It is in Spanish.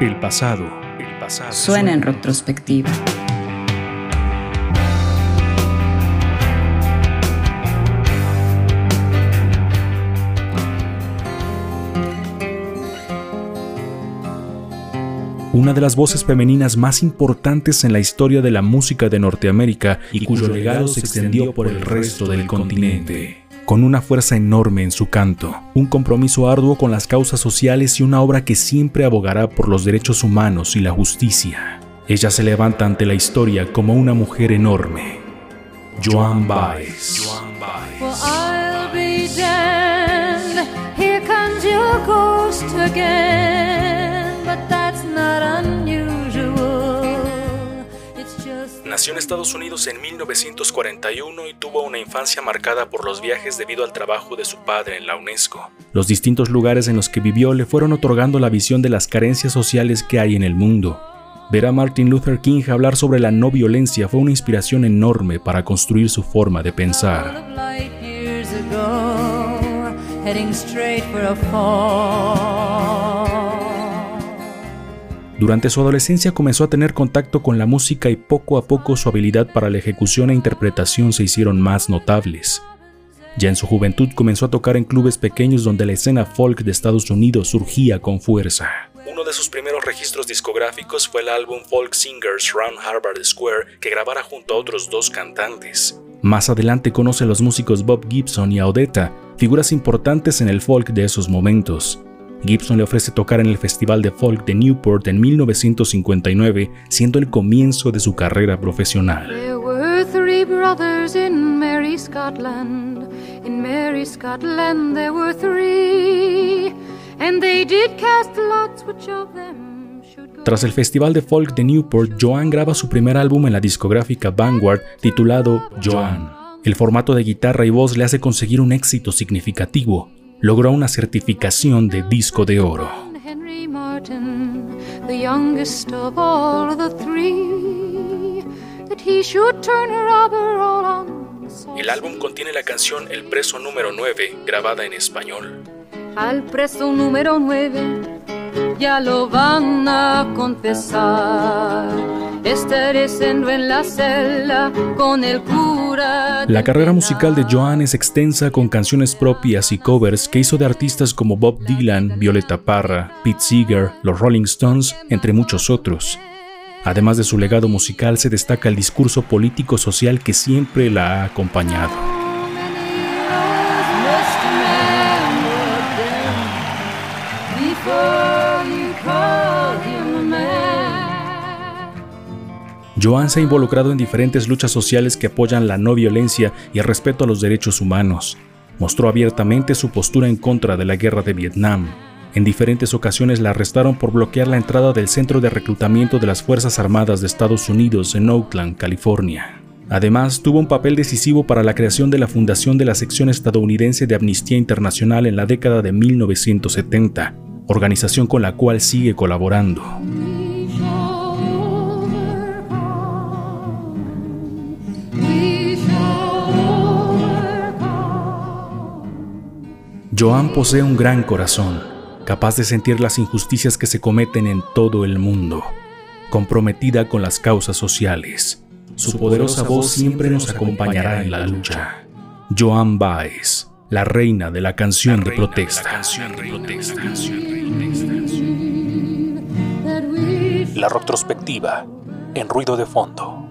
El pasado, el pasado Suena en retrospectiva. una de las voces femeninas más importantes en la historia de la música de Norteamérica y cuyo legado se extendió por el resto del continente. Con una fuerza enorme en su canto, un compromiso arduo con las causas sociales y una obra que siempre abogará por los derechos humanos y la justicia. Ella se levanta ante la historia como una mujer enorme. Joan Baez. Nació en Estados Unidos en 1941 y tuvo una infancia marcada por los viajes debido al trabajo de su padre en la UNESCO. Los distintos lugares en los que vivió le fueron otorgando la visión de las carencias sociales que hay en el mundo. Ver a Martin Luther King hablar sobre la no violencia fue una inspiración enorme para construir su forma de pensar. Durante su adolescencia comenzó a tener contacto con la música y poco a poco su habilidad para la ejecución e interpretación se hicieron más notables. Ya en su juventud comenzó a tocar en clubes pequeños donde la escena folk de Estados Unidos surgía con fuerza. Uno de sus primeros registros discográficos fue el álbum Folk Singers Round Harvard Square que grabara junto a otros dos cantantes. Más adelante conoce a los músicos Bob Gibson y Audetta, figuras importantes en el folk de esos momentos. Gibson le ofrece tocar en el Festival de Folk de Newport en 1959, siendo el comienzo de su carrera profesional. Tras el Festival de Folk de Newport, Joan graba su primer álbum en la discográfica Vanguard titulado Joan. El formato de guitarra y voz le hace conseguir un éxito significativo, logró una certificación de disco de oro. El álbum contiene la canción El preso número 9, grabada en español. Al preso número 9 ya lo van a confesar. Estaré en la celda con el cura. La carrera musical de Joan es extensa con canciones propias y covers que hizo de artistas como Bob Dylan, Violeta Parra, Pete Seeger, los Rolling Stones, entre muchos otros. Además de su legado musical, se destaca el discurso político-social que siempre la ha acompañado. Joan se ha involucrado en diferentes luchas sociales que apoyan la no violencia y el respeto a los derechos humanos. Mostró abiertamente su postura en contra de la guerra de Vietnam. En diferentes ocasiones la arrestaron por bloquear la entrada del centro de reclutamiento de las Fuerzas Armadas de Estados Unidos en Oakland, California. Además, tuvo un papel decisivo para la creación de la fundación de la sección estadounidense de Amnistía Internacional en la década de 1970, organización con la cual sigue colaborando. Joan posee un gran corazón, capaz de sentir las injusticias que se cometen en todo el mundo, comprometida con las causas sociales. Su poderosa voz siempre nos acompañará en la lucha. Joan Baez, la reina de la canción de protesta. La retrospectiva en ruido de fondo.